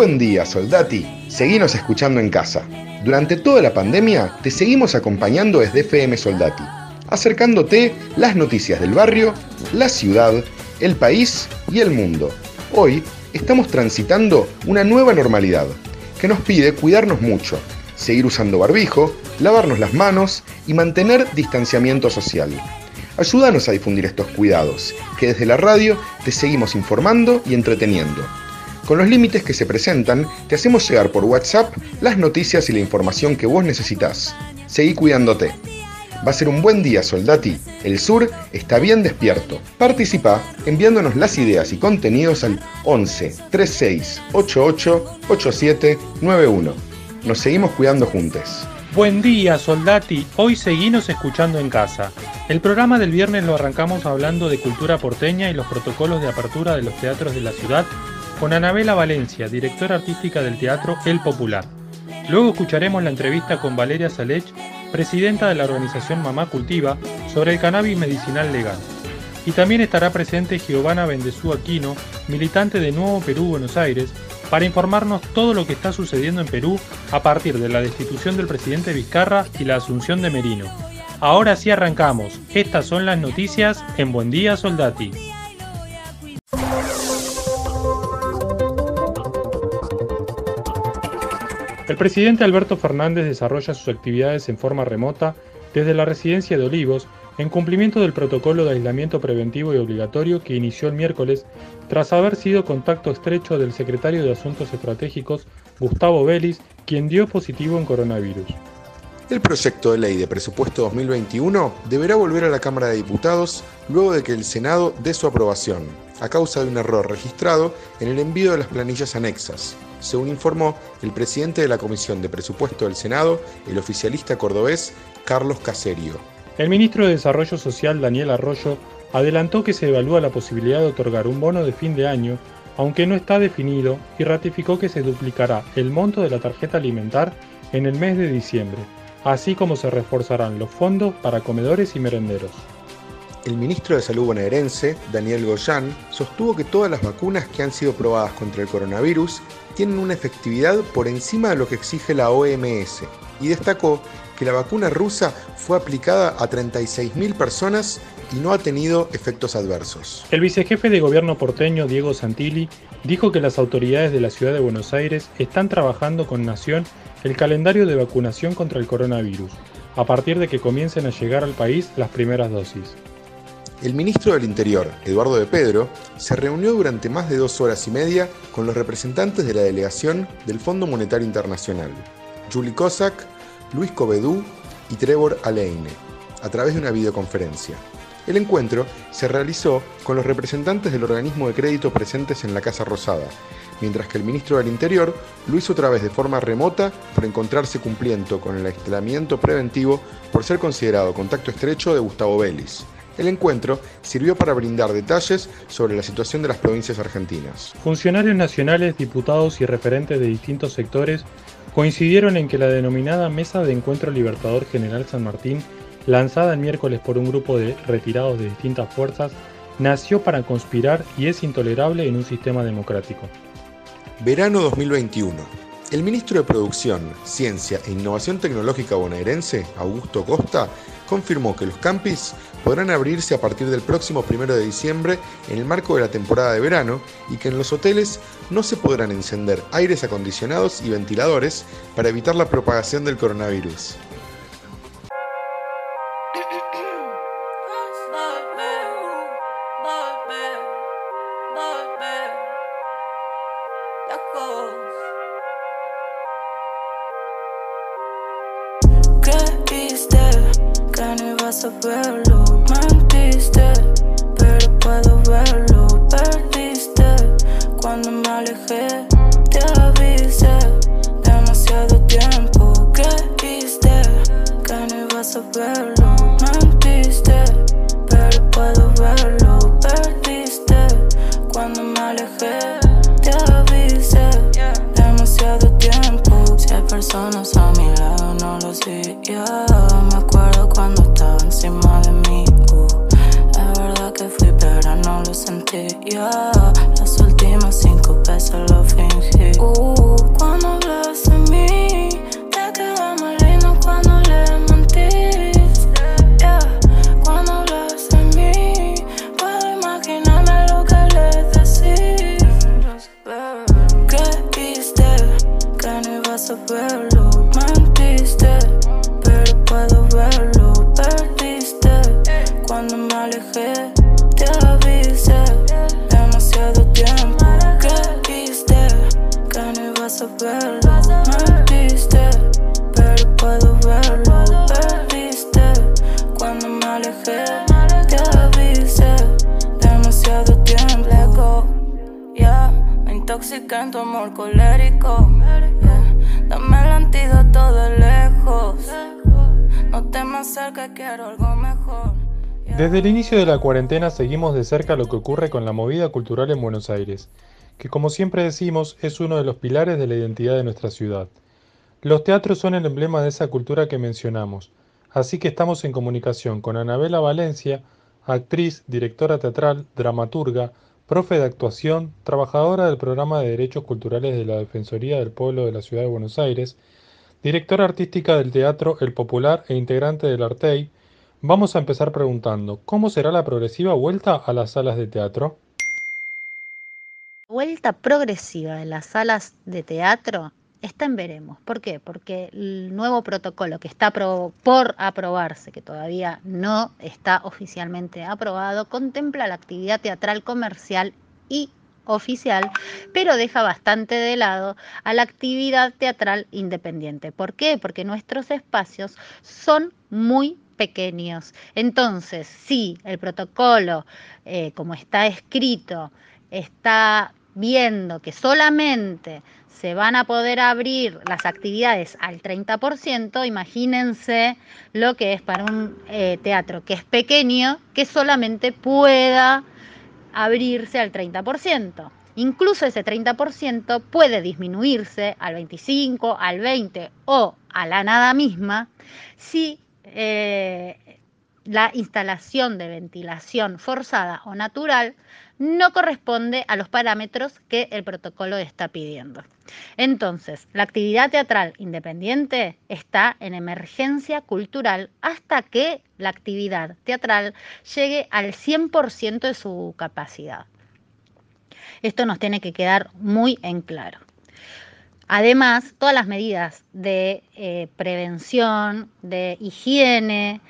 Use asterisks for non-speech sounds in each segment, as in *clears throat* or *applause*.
Buen día, soldati. Seguinos escuchando en casa. Durante toda la pandemia te seguimos acompañando desde FM Soldati, acercándote las noticias del barrio, la ciudad, el país y el mundo. Hoy estamos transitando una nueva normalidad que nos pide cuidarnos mucho, seguir usando barbijo, lavarnos las manos y mantener distanciamiento social. Ayúdanos a difundir estos cuidados, que desde la radio te seguimos informando y entreteniendo. Con los límites que se presentan, te hacemos llegar por WhatsApp las noticias y la información que vos necesitas. Seguí cuidándote. Va a ser un buen día, soldati. El sur está bien despierto. Participa enviándonos las ideas y contenidos al 11 36 88 87 91. Nos seguimos cuidando juntos. Buen día, soldati. Hoy seguimos escuchando en casa. El programa del viernes lo arrancamos hablando de cultura porteña y los protocolos de apertura de los teatros de la ciudad con Anabela Valencia, directora artística del teatro El Popular. Luego escucharemos la entrevista con Valeria Salech, presidenta de la organización Mamá Cultiva, sobre el cannabis medicinal legal. Y también estará presente Giovanna Bendezú Aquino, militante de Nuevo Perú Buenos Aires, para informarnos todo lo que está sucediendo en Perú a partir de la destitución del presidente Vizcarra y la asunción de Merino. Ahora sí arrancamos. Estas son las noticias en Buen Día Soldati. El presidente Alberto Fernández desarrolla sus actividades en forma remota desde la residencia de Olivos en cumplimiento del protocolo de aislamiento preventivo y obligatorio que inició el miércoles tras haber sido contacto estrecho del secretario de Asuntos Estratégicos Gustavo Vélez, quien dio positivo en coronavirus. El proyecto de ley de presupuesto 2021 deberá volver a la Cámara de Diputados luego de que el Senado dé su aprobación, a causa de un error registrado en el envío de las planillas anexas, según informó el presidente de la Comisión de Presupuesto del Senado, el oficialista cordobés Carlos Caserio. El ministro de Desarrollo Social, Daniel Arroyo, adelantó que se evalúa la posibilidad de otorgar un bono de fin de año, aunque no está definido, y ratificó que se duplicará el monto de la tarjeta alimentar en el mes de diciembre, así como se reforzarán los fondos para comedores y merenderos. El ministro de Salud bonaerense, Daniel Goyan, sostuvo que todas las vacunas que han sido probadas contra el coronavirus tienen una efectividad por encima de lo que exige la OMS y destacó que la vacuna rusa fue aplicada a 36.000 personas y no ha tenido efectos adversos. El vicejefe de gobierno porteño, Diego Santilli, dijo que las autoridades de la ciudad de Buenos Aires están trabajando con Nación el calendario de vacunación contra el coronavirus, a partir de que comiencen a llegar al país las primeras dosis. El ministro del Interior, Eduardo de Pedro, se reunió durante más de dos horas y media con los representantes de la delegación del Fondo Monetario Internacional, Julie Kosak, Luis Covedú y Trevor Aleine, a través de una videoconferencia. El encuentro se realizó con los representantes del organismo de crédito presentes en la Casa Rosada, mientras que el ministro del Interior lo hizo otra vez de forma remota por encontrarse cumpliendo con el aislamiento preventivo por ser considerado contacto estrecho de Gustavo Vélez. El encuentro sirvió para brindar detalles sobre la situación de las provincias argentinas. Funcionarios nacionales, diputados y referentes de distintos sectores coincidieron en que la denominada Mesa de Encuentro Libertador General San Martín, lanzada el miércoles por un grupo de retirados de distintas fuerzas, nació para conspirar y es intolerable en un sistema democrático. Verano 2021. El ministro de Producción, Ciencia e Innovación Tecnológica bonaerense, Augusto Costa, confirmó que los campis podrán abrirse a partir del próximo 1 de diciembre en el marco de la temporada de verano y que en los hoteles no se podrán encender aires acondicionados y ventiladores para evitar la propagación del coronavirus. Yeah. Desde el inicio de la cuarentena seguimos de cerca lo que ocurre con la movida cultural en Buenos Aires, que como siempre decimos es uno de los pilares de la identidad de nuestra ciudad. Los teatros son el emblema de esa cultura que mencionamos, así que estamos en comunicación con Anabela Valencia, actriz, directora teatral, dramaturga, profe de actuación, trabajadora del programa de Derechos Culturales de la Defensoría del Pueblo de la Ciudad de Buenos Aires, directora artística del Teatro El Popular e integrante del Artei, Vamos a empezar preguntando, ¿cómo será la progresiva vuelta a las salas de teatro? vuelta progresiva de las salas de teatro está en veremos. ¿Por qué? Porque el nuevo protocolo que está por aprobarse, que todavía no está oficialmente aprobado, contempla la actividad teatral comercial y oficial, pero deja bastante de lado a la actividad teatral independiente. ¿Por qué? Porque nuestros espacios son muy pequeños. Entonces, si el protocolo, eh, como está escrito, está viendo que solamente se van a poder abrir las actividades al 30%, imagínense lo que es para un eh, teatro que es pequeño, que solamente pueda abrirse al 30%. Incluso ese 30% puede disminuirse al 25, al 20 o a la nada misma si eh, la instalación de ventilación forzada o natural no corresponde a los parámetros que el protocolo está pidiendo. Entonces, la actividad teatral independiente está en emergencia cultural hasta que la actividad teatral llegue al 100% de su capacidad. Esto nos tiene que quedar muy en claro. Además, todas las medidas de eh, prevención, de higiene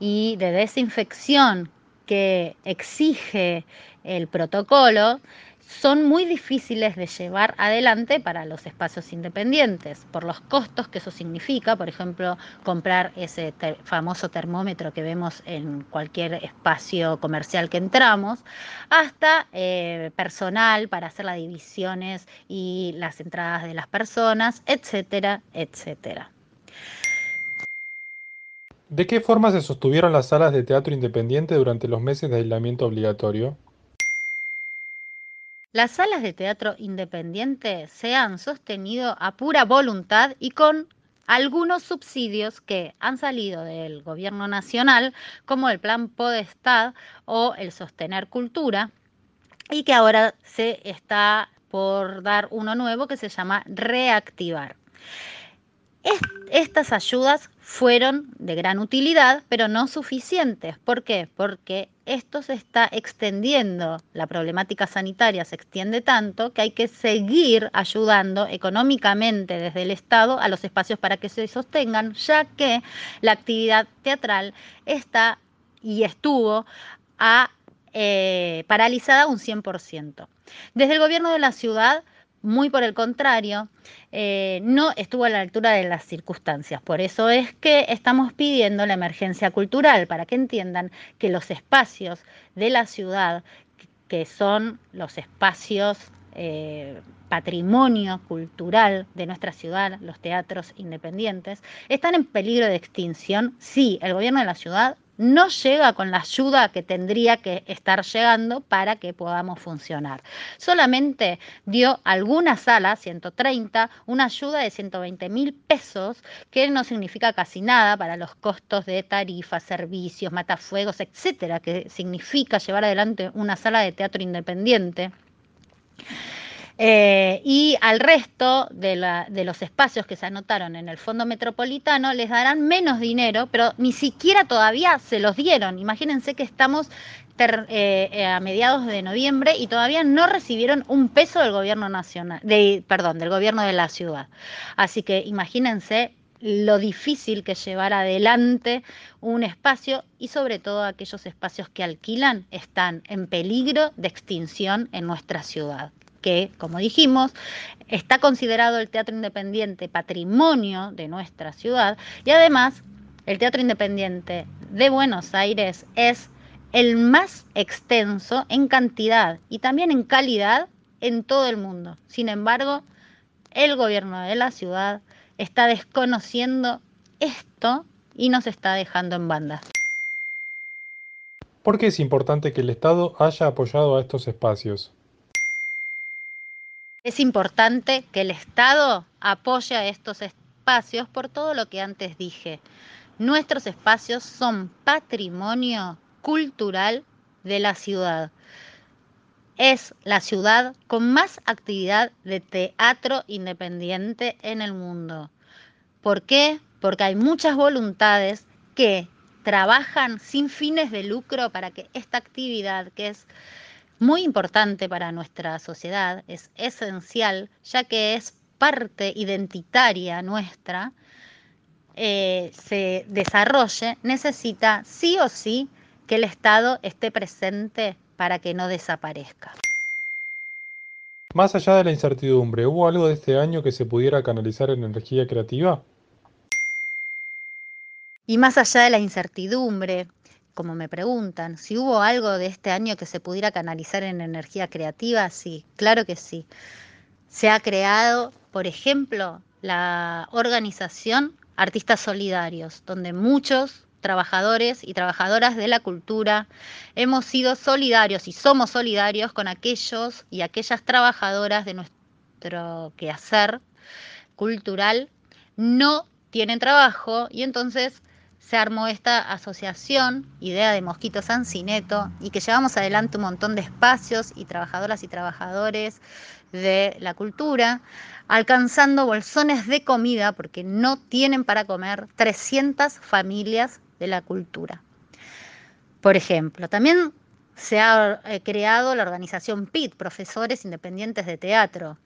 y de desinfección que exige el protocolo son muy difíciles de llevar adelante para los espacios independientes, por los costos que eso significa, por ejemplo, comprar ese famoso termómetro que vemos en cualquier espacio comercial que entramos, hasta eh, personal para hacer las divisiones y las entradas de las personas, etcétera, etcétera. ¿De qué forma se sostuvieron las salas de teatro independiente durante los meses de aislamiento obligatorio? Las salas de teatro independiente se han sostenido a pura voluntad y con algunos subsidios que han salido del gobierno nacional, como el Plan Podestad o el Sostener Cultura, y que ahora se está por dar uno nuevo que se llama Reactivar. Est estas ayudas fueron de gran utilidad, pero no suficientes. ¿Por qué? Porque esto se está extendiendo, la problemática sanitaria se extiende tanto que hay que seguir ayudando económicamente desde el Estado a los espacios para que se sostengan, ya que la actividad teatral está y estuvo a, eh, paralizada un 100%. Desde el gobierno de la ciudad, muy por el contrario, eh, no estuvo a la altura de las circunstancias. Por eso es que estamos pidiendo la emergencia cultural, para que entiendan que los espacios de la ciudad, que son los espacios eh, patrimonio cultural de nuestra ciudad, los teatros independientes, están en peligro de extinción si el gobierno de la ciudad no llega con la ayuda que tendría que estar llegando para que podamos funcionar. Solamente dio algunas salas, 130, una ayuda de 120 mil pesos, que no significa casi nada para los costos de tarifas, servicios, matafuegos, etcétera, que significa llevar adelante una sala de teatro independiente. Eh, y al resto de, los espacios que se anotaron en el Fondo Metropolitano les darán menos dinero, pero ni siquiera todavía se los dieron. Imagínense que estamos eh, eh, a mediados de noviembre y todavía no recibieron un peso del gobierno nacional, del gobierno de la ciudad. Así que imagínense lo difícil que llevar adelante un espacio y sobre todo aquellos espacios que alquilan están en peligro de extinción en nuestra ciudad que, como dijimos, está considerado el teatro independiente patrimonio de nuestra ciudad y además el teatro independiente de Buenos Aires es el más extenso en cantidad y también en calidad en todo el mundo. Sin embargo, el gobierno de la ciudad está desconociendo esto y nos está dejando en banda. ¿Por qué es importante que el Estado haya apoyado a estos espacios? Es importante que el Estado apoye a estos espacios por todo lo que antes dije. Nuestros espacios son patrimonio cultural de la ciudad. Es la ciudad con más actividad de teatro independiente en el mundo. ¿Por qué? Porque hay muchas voluntades que trabajan sin fines de lucro para que esta actividad, que es muy importante para nuestra sociedad, es esencial, ya que es parte identitaria nuestra, eh, se desarrolle, necesita sí o sí que el Estado esté presente para que no desaparezca. Más allá de la incertidumbre, ¿hubo algo de este año que se pudiera canalizar en energía creativa? Y más allá de la incertidumbre, como me preguntan, si hubo algo de este año que se pudiera canalizar en energía creativa, sí, claro que sí. Se ha creado, por ejemplo, la organización Artistas Solidarios, donde muchos trabajadores y trabajadoras de la cultura hemos sido solidarios y somos solidarios con aquellos y aquellas trabajadoras de nuestro quehacer cultural no tienen trabajo y entonces se armó esta asociación, idea de Mosquito Sancineto, y que llevamos adelante un montón de espacios y trabajadoras y trabajadores de la cultura, alcanzando bolsones de comida, porque no tienen para comer 300 familias de la cultura. Por ejemplo, también se ha eh, creado la organización PIT, Profesores Independientes de Teatro,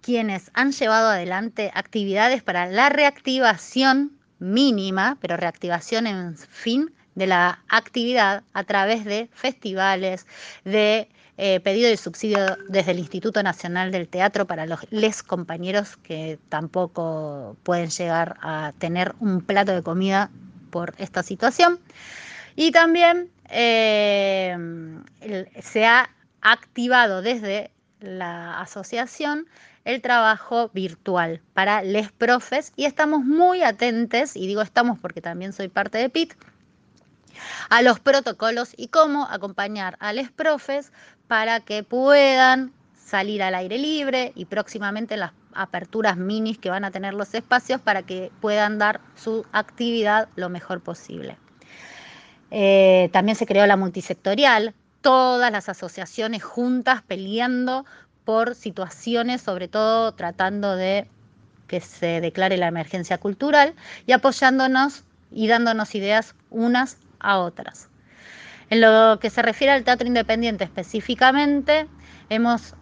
quienes han llevado adelante actividades para la reactivación mínima, pero reactivación en fin de la actividad a través de festivales, de eh, pedido de subsidio desde el Instituto Nacional del Teatro para los les compañeros que tampoco pueden llegar a tener un plato de comida por esta situación. Y también eh, se ha activado desde la asociación el trabajo virtual para les profes y estamos muy atentos, y digo estamos porque también soy parte de PIT, a los protocolos y cómo acompañar a les profes para que puedan salir al aire libre y próximamente las aperturas minis que van a tener los espacios para que puedan dar su actividad lo mejor posible. Eh, también se creó la multisectorial, todas las asociaciones juntas peleando por situaciones, sobre todo tratando de que se declare la emergencia cultural y apoyándonos y dándonos ideas unas a otras. En lo que se refiere al teatro independiente específicamente, hemos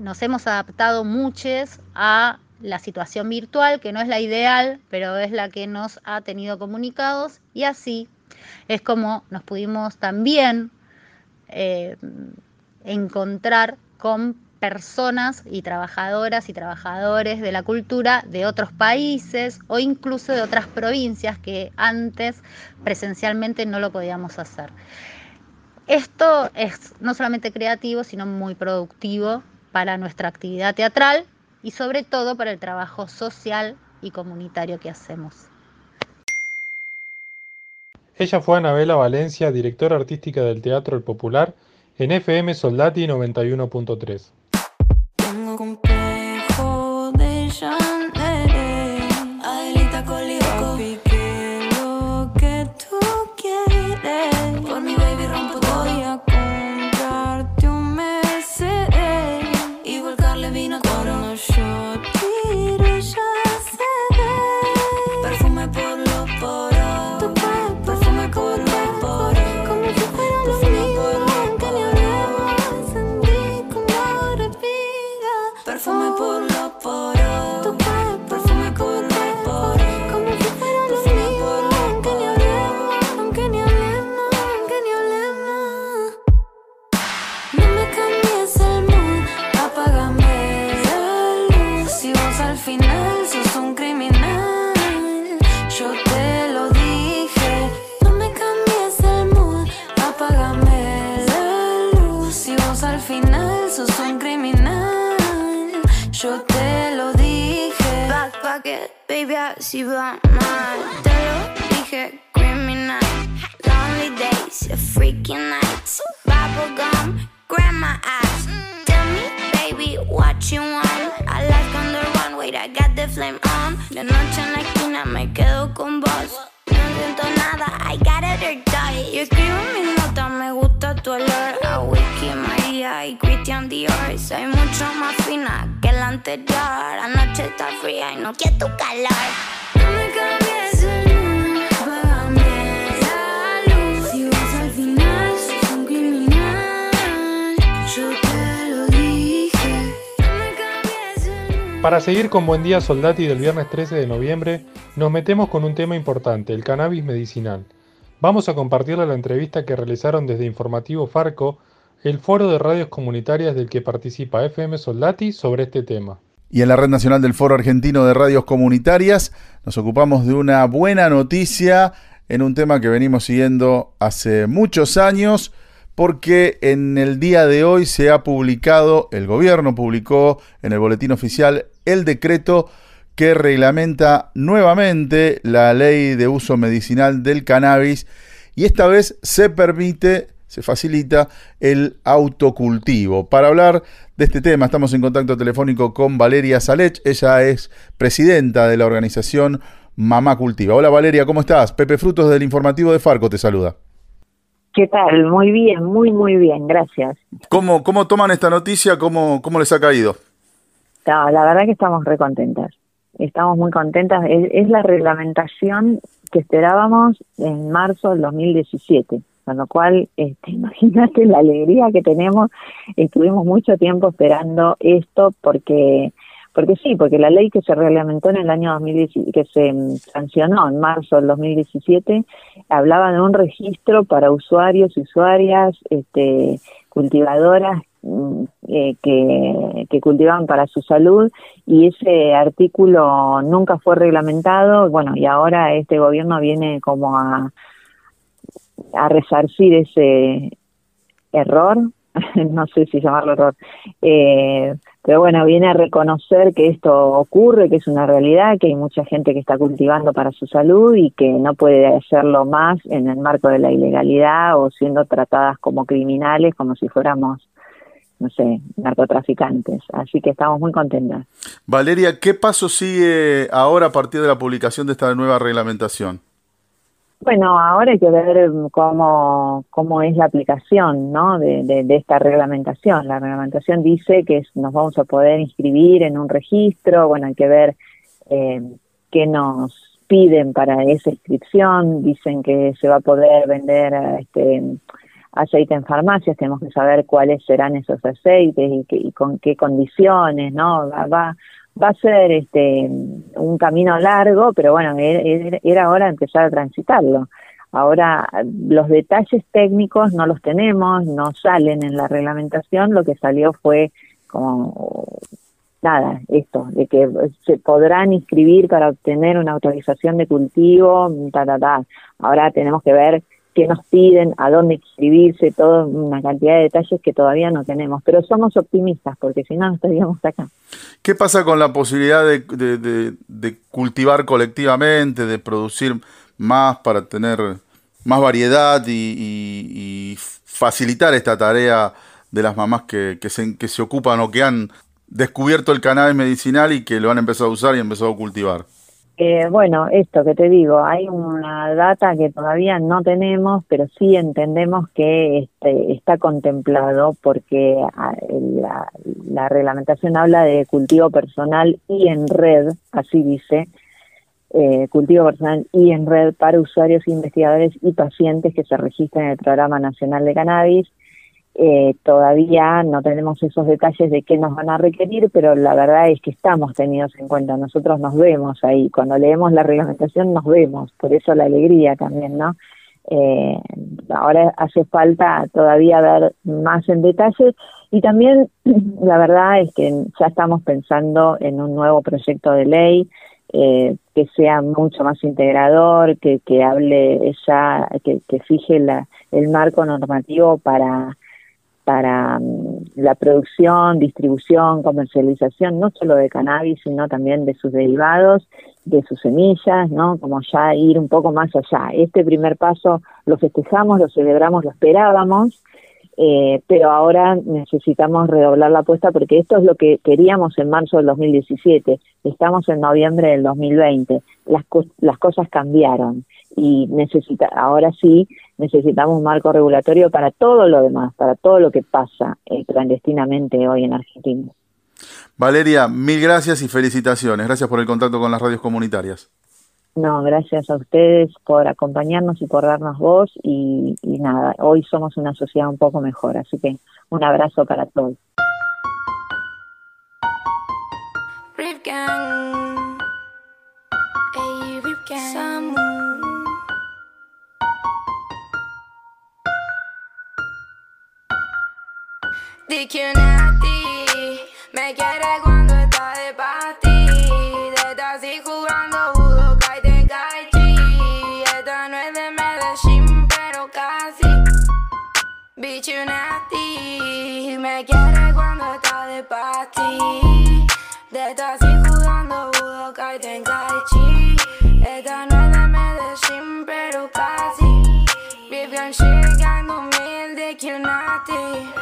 nos hemos adaptado muchos a la situación virtual, que no es la ideal, pero es la que nos ha tenido comunicados, y así es como nos pudimos también eh, encontrar con personas y trabajadoras y trabajadores de la cultura de otros países o incluso de otras provincias que antes presencialmente no lo podíamos hacer. Esto es no solamente creativo, sino muy productivo para nuestra actividad teatral y sobre todo para el trabajo social y comunitario que hacemos. Ella fue Anabela Valencia, directora artística del Teatro El Popular, en FM Soldati 91.3. así va mal. Te lo dije, criminal. Lonely days, freaky nights. Bubblegum, grandma ass. Tell me, baby, what you want. I like under one, wait, I got the flame on. De noche en la esquina me quedo con vos. No siento nada, I got it or die. Yo escribo mis notas, me gusta tu olor. A Wiki, María y Soy mucho más fina que la anterior. Anoche está fría y no quiero tu calor. No me cambies el al final. Yo te lo dije. Me. Para seguir con Buen Día Soldati del viernes 13 de noviembre, nos metemos con un tema importante, el cannabis medicinal. Vamos a compartirle la entrevista que realizaron desde Informativo Farco, el foro de radios comunitarias del que participa FM Soldati sobre este tema. Y en la Red Nacional del Foro Argentino de Radios Comunitarias nos ocupamos de una buena noticia en un tema que venimos siguiendo hace muchos años porque en el día de hoy se ha publicado, el gobierno publicó en el boletín oficial el decreto que reglamenta nuevamente la ley de uso medicinal del cannabis y esta vez se permite, se facilita el autocultivo. Para hablar de este tema estamos en contacto telefónico con Valeria Salech, ella es presidenta de la organización Mamá Cultiva. Hola Valeria, ¿cómo estás? Pepe Frutos del informativo de Farco te saluda. ¿Qué tal? Muy bien, muy, muy bien, gracias. ¿Cómo, cómo toman esta noticia? ¿Cómo, ¿Cómo les ha caído? No, la verdad que estamos recontentas. Estamos muy contentas. Es, es la reglamentación que esperábamos en marzo del 2017. Con lo cual, este, *laughs* imagínate la alegría que tenemos. Estuvimos mucho tiempo esperando esto porque porque sí, porque la ley que se reglamentó en el año 2017, que se mm, sancionó en marzo del 2017, hablaba de un registro para usuarios y usuarias, este, cultivadoras mm, eh, que, que cultivaban para su salud y ese artículo nunca fue reglamentado, bueno, y ahora este gobierno viene como a, a resarcir ese error, *laughs* no sé si llamarlo error, eh, pero bueno, viene a reconocer que esto ocurre, que es una realidad, que hay mucha gente que está cultivando para su salud y que no puede hacerlo más en el marco de la ilegalidad o siendo tratadas como criminales, como si fuéramos, no sé, narcotraficantes. Así que estamos muy contentas. Valeria, ¿qué paso sigue ahora a partir de la publicación de esta nueva reglamentación? Bueno, ahora hay que ver cómo, cómo es la aplicación ¿no? de, de, de esta reglamentación. La reglamentación dice que nos vamos a poder inscribir en un registro, bueno, hay que ver eh, qué nos piden para esa inscripción, dicen que se va a poder vender este aceite en farmacias, tenemos que saber cuáles serán esos aceites y, que, y con qué condiciones, ¿no? Va, va, va a ser este un camino largo, pero bueno, era, hora de empezar a transitarlo. Ahora, los detalles técnicos no los tenemos, no salen en la reglamentación, lo que salió fue como nada, esto, de que se podrán inscribir para obtener una autorización de cultivo, ta, ta, ta. Ahora tenemos que ver qué nos piden, a dónde inscribirse, toda una cantidad de detalles que todavía no tenemos. Pero somos optimistas porque si no, no estaríamos acá. ¿Qué pasa con la posibilidad de, de- de- cultivar colectivamente, de producir más para tener más variedad y, y- y facilitar esta tarea de las mamás que, que se, que se ocupan o que han descubierto el cannabis medicinal y que lo han empezado a usar y empezado a cultivar? Eh, bueno, esto que te digo, hay una data que todavía no tenemos, pero sí entendemos que este, está contemplado porque ah, la, la reglamentación habla de cultivo personal y en red, así dice, eh, cultivo personal y en red para usuarios, investigadores y pacientes que se registran en el Programa Nacional de Cannabis. Eh, todavía no tenemos esos detalles de qué nos van a requerir, pero la verdad es que estamos tenidos en cuenta. Nosotros nos vemos ahí. Cuando leemos la reglamentación nos vemos. Por eso la alegría también, ¿no? Eh, ahora hace falta todavía ver más en detalle y también *clears throat* la verdad es que ya estamos pensando en un nuevo proyecto de ley eh, que sea mucho más integrador, que, que hable ya, que, que fije la, el marco normativo para para mm, la producción, distribución, comercialización, no solo de cannabis, sino también de sus derivados, de sus semillas, ¿no? Como ya ir un poco más allá. Este primer paso lo festejamos, lo celebramos, lo esperábamos, eh, pero ahora necesitamos redoblar la apuesta porque esto es lo que queríamos en marzo del 2017. Estamos en noviembre del 2020. Las, co- las cosas cambiaron y necesita, ahora sí necesitamos un marco regulatorio para todo lo demás, para todo lo que pasa eh, clandestinamente hoy en Argentina. Valeria, mil gracias y felicitaciones. Gracias por el contacto con las radios comunitarias. No, gracias a ustedes por acompañarnos y por darnos voz y, y nada, hoy somos una sociedad un poco mejor, así que un abrazo para todos. Rip Gang. Ey, Rip Gang. Di que me quiere cuando está de party. Desde así jugando judo, caite, caichi. Esta no es de Medellín, pero casi. Bicho Nati me quiere cuando está de party. Desde así jugando judo, caite, caichi. Esta no es de Medellín, pero casi. Vivian shit, gang 2000 de Kilnati.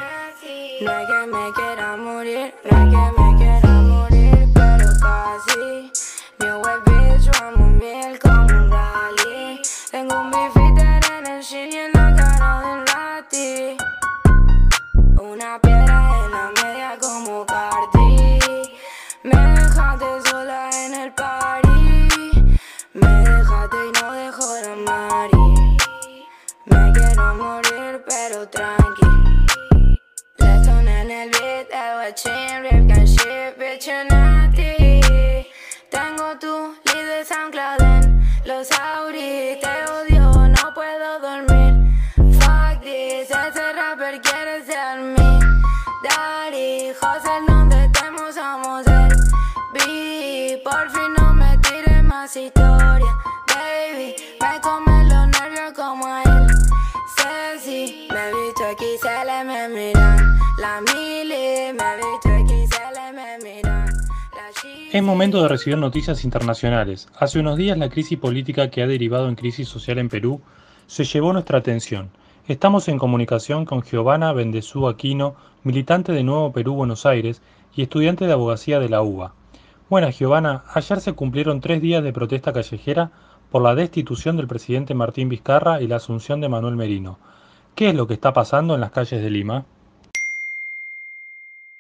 No es que me quiera morir, no es que me quiera morir, pero casi. New wave bitch, vamos mil como un rally. Tengo un beefeater en el shin y en la cara del lati. Una piedra en la media como Cardi. Me dejaste sola en el party. Me dejaste y no dejo la mari. Me quiero morir, pero tranqui. En el beat, el guachín, rip can shit, bitch, you naughty. Tengo tu lead de SoundCloud en los Audi. Te odio, no puedo dormir. Fuck this, ese rapper quiere ser mi daddy. José, no detemos, somos el B. Por fin no me tires más historia, baby. Me come Es momento de recibir noticias internacionales. Hace unos días la crisis política que ha derivado en crisis social en Perú se llevó nuestra atención. Estamos en comunicación con Giovanna Bendezú Aquino, militante de Nuevo Perú Buenos Aires y estudiante de abogacía de la UBA. Buenas Giovanna, ayer se cumplieron tres días de protesta callejera por la destitución del presidente Martín Vizcarra y la asunción de Manuel Merino. ¿Qué es lo que está pasando en las calles de Lima?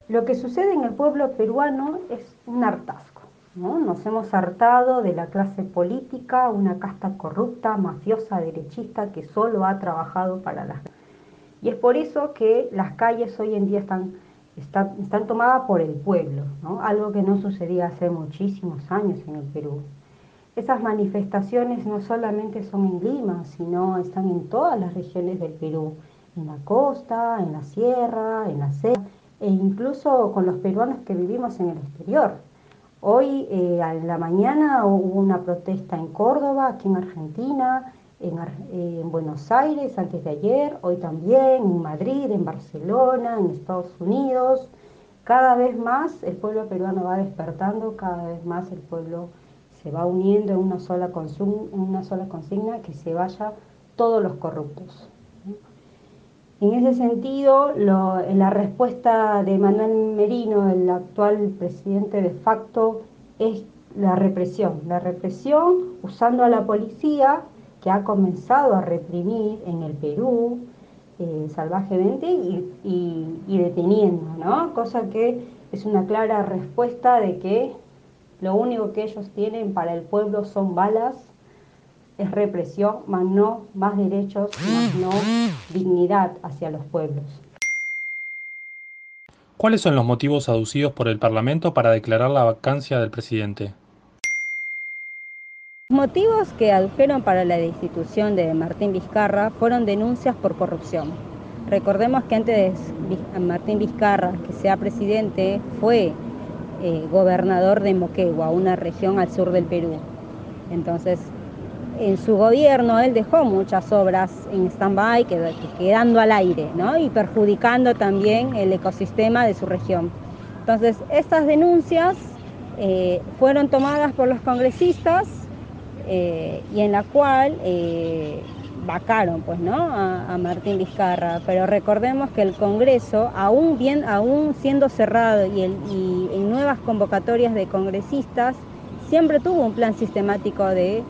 Lo que sucede en el pueblo peruano es un hartazgo. ¿no? Nos hemos hartado de la clase política, una casta corrupta, mafiosa, derechista que solo ha trabajado para las... Y es por eso que las calles hoy en día están, están, tomadas por el pueblo, ¿no? algo que no sucedía hace muchísimos años en el Perú. Esas manifestaciones no solamente son en Lima, sino están en todas las regiones del Perú, en la costa, en la sierra, en la selva e incluso con los peruanos que vivimos en el exterior. Hoy eh, en la mañana hubo una protesta en Córdoba, aquí en Argentina, en, en, Buenos Aires antes de ayer, hoy también, en Madrid, en Barcelona, en Estados Unidos. Cada vez más el pueblo peruano va despertando, cada vez más el pueblo se va uniendo en una sola, en una sola consigna, que se vaya todos los corruptos. En ese sentido, lo, la respuesta de Manuel Merino, el actual presidente de facto, es la represión. La represión usando a la policía que ha comenzado a reprimir en el Perú eh, salvajemente y, y, y deteniendo, ¿no? Cosa que es una clara respuesta de que lo único que ellos tienen para el pueblo son balas, es represión, más no más derechos, más no dignidad hacia los pueblos. ¿Cuáles son los motivos aducidos por el Parlamento para declarar la vacancia del presidente? Los motivos que adujeron para la destitución de Martín Vizcarra fueron denuncias por corrupción. Recordemos que antes de Martín Vizcarra, que sea presidente, fue eh, gobernador de Moquegua, una región al sur del Perú. Entonces, en su gobierno él dejó muchas obras en stand-by, quedando al aire, ¿no? Y perjudicando también el ecosistema de su región. Entonces, estas denuncias eh, fueron tomadas por los congresistas eh, y en la cual eh, vacaron pues, ¿no? A, Martín Vizcarra. Pero recordemos que el Congreso, aún, bien, aún siendo cerrado y en nuevas convocatorias de congresistas, siempre tuvo un plan sistemático de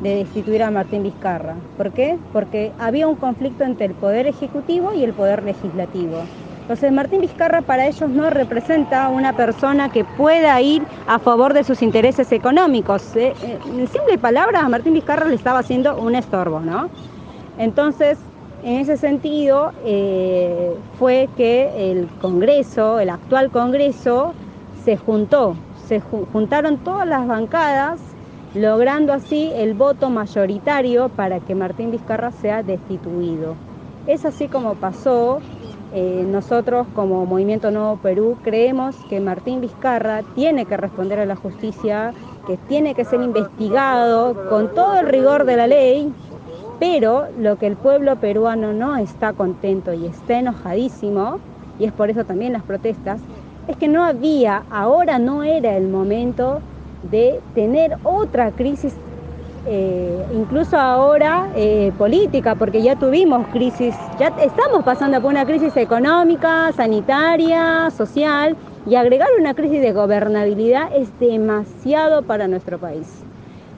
de destituir a Martín Vizcarra. ¿Por qué? Porque había un conflicto entre el Poder Ejecutivo y el Poder Legislativo. Entonces Martín Vizcarra para ellos no representa una persona que pueda ir a favor de sus intereses económicos. Eh, eh, en simple palabras, a Martín Vizcarra le estaba haciendo un estorbo, ¿no? Entonces, en ese sentido, eh, fue que el Congreso, el actual Congreso, se juntó, se juntaron todas las bancadas logrando así el voto mayoritario para que Martín Vizcarra sea destituido. Es así como pasó. Eh, nosotros como Movimiento Nuevo Perú creemos que Martín Vizcarra tiene que responder a la justicia, que tiene que ser investigado con todo el rigor de la ley, pero lo que el pueblo peruano no está contento y está enojadísimo, y es por eso también las protestas, es que no había, ahora no era el momento de tener otra crisis, eh, incluso ahora eh, política, porque ya tuvimos crisis, ya estamos pasando por una crisis económica, sanitaria, social, y agregar una crisis de gobernabilidad es demasiado para nuestro país.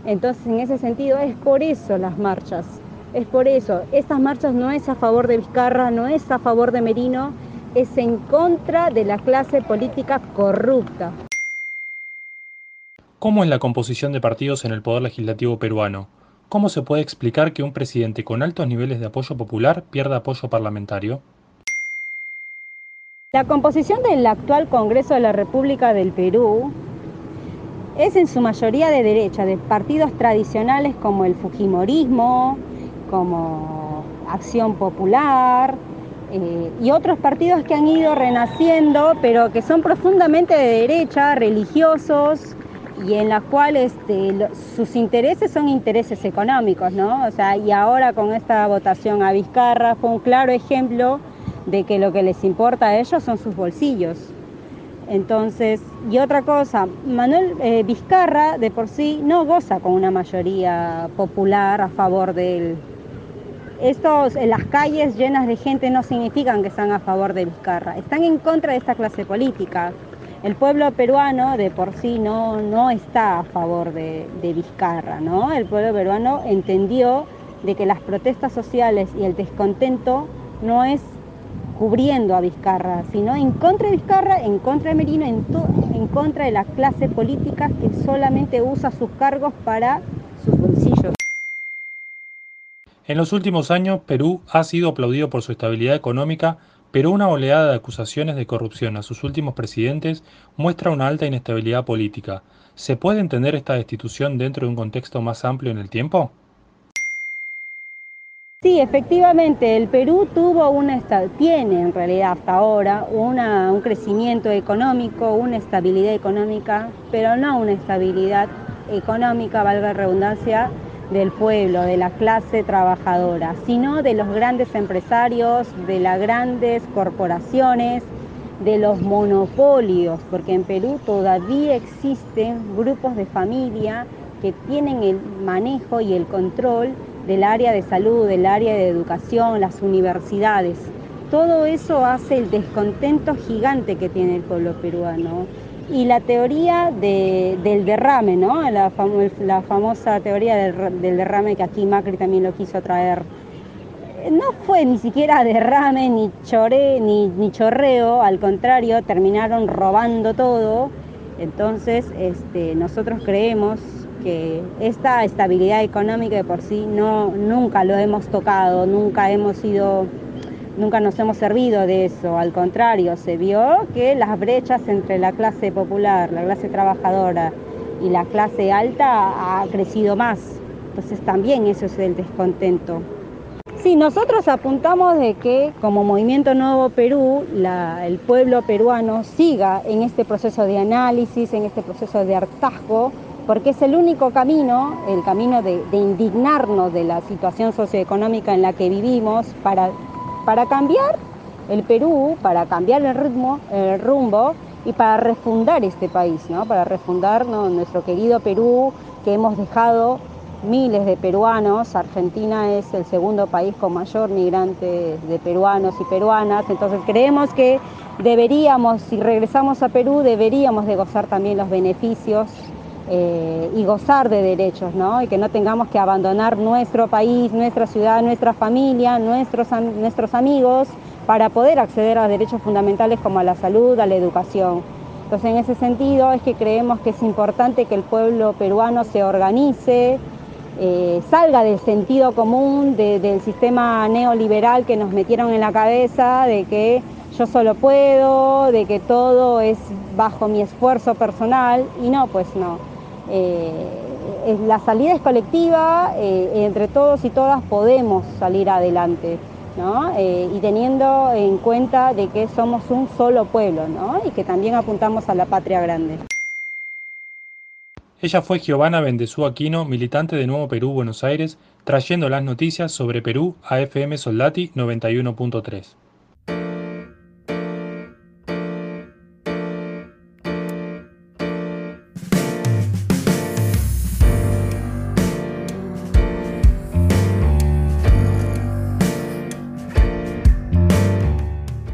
Entonces, en ese sentido, es por eso las marchas, es por eso. Estas marchas no es a favor de Vizcarra, no es a favor de Merino, es en contra de la clase política corrupta. ¿Cómo es la composición de partidos en el Poder Legislativo peruano? ¿Cómo se puede explicar que un presidente con altos niveles de apoyo popular pierda apoyo parlamentario? La composición del actual Congreso de la República del Perú es en su mayoría de derecha, de partidos tradicionales como el Fujimorismo, como Acción Popular, eh, y otros partidos que han ido renaciendo, pero que son profundamente de derecha, religiosos, y en la cual este, sus intereses son intereses económicos, ¿no? O sea, y ahora con esta votación a Vizcarra fue un claro ejemplo de que lo que les importa a ellos son sus bolsillos. Entonces, y otra cosa, Manuel eh, Vizcarra de por sí no goza con una mayoría popular a favor de él. Estos, las calles llenas de gente no significan que están a favor de Vizcarra, están en contra de esta clase política. El pueblo peruano de por sí no, no está a favor de, de Vizcarra, ¿no? El pueblo peruano entendió de que las protestas sociales y el descontento no es cubriendo a Vizcarra, sino en contra de Vizcarra, en contra de Merino, en, en, contra de la clase política que solamente usa sus cargos para sus bolsillos. En los últimos años, Perú ha sido aplaudido por su estabilidad económica pero una oleada de acusaciones de corrupción a sus últimos presidentes muestra una alta inestabilidad política. ¿Se puede entender esta destitución dentro de un contexto más amplio en el tiempo? Sí, efectivamente, el Perú tuvo una tiene en realidad hasta ahora una, un crecimiento económico, una estabilidad económica, pero no una estabilidad económica, valga redundancia, del pueblo, de la clase trabajadora, sino de los grandes empresarios, de las grandes corporaciones, de los monopolios, porque en Perú todavía existen grupos de familia que tienen el manejo y el control del área de salud, del área de educación, las universidades. Todo eso hace el descontento gigante que tiene el pueblo peruano. Y la teoría de, del derrame, ¿no? la, famo la famosa teoría del, derrame que aquí Macri también lo quiso traer no fue ni siquiera derrame, ni, chore, ni, ni, chorreo, al contrario, terminaron robando todo. Entonces, este, nosotros creemos que esta estabilidad económica de por sí no, nunca lo hemos tocado, nunca hemos sido, nunca nos hemos servido de eso. Al contrario, se vio que las brechas entre la clase popular, la clase trabajadora y la clase alta ha crecido más. Entonces también eso es el descontento. Sí, nosotros apuntamos de que como Movimiento Nuevo Perú, el pueblo peruano siga en este proceso de análisis, en este proceso de hartazgo, porque es el único camino, el camino de indignarnos de la situación socioeconómica en la que vivimos para, para cambiar el Perú, para cambiar el ritmo, el rumbo y para refundar este país, ¿no? para refundar nuestro querido Perú que hemos dejado miles de peruanos. Argentina es el segundo país con mayor migrante de peruanos y peruanas. Entonces creemos que deberíamos, si regresamos a Perú, deberíamos de gozar también los beneficios eh, y gozar de derechos, ¿no? Y que no tengamos que abandonar nuestro país, nuestra ciudad, nuestra familia, nuestros, nuestros amigos para poder acceder a derechos fundamentales como a la salud, a la educación. Entonces, en ese sentido es que creemos que es importante que el pueblo peruano se organice, eh, salga del sentido común de, del sistema neoliberal que nos metieron en la cabeza, de que yo solo puedo, de que todo es bajo mi esfuerzo personal, y no, pues no. Eh, la salida es colectiva, eh, entre todos y todas podemos salir adelante. ¿no? Eh, y teniendo en cuenta de que somos un solo pueblo ¿no? y que también apuntamos a la patria grande. Ella fue Giovanna Bendezú Aquino, militante de Nuevo Perú, Buenos Aires, trayendo las noticias sobre Perú a FM Soldati 91.3.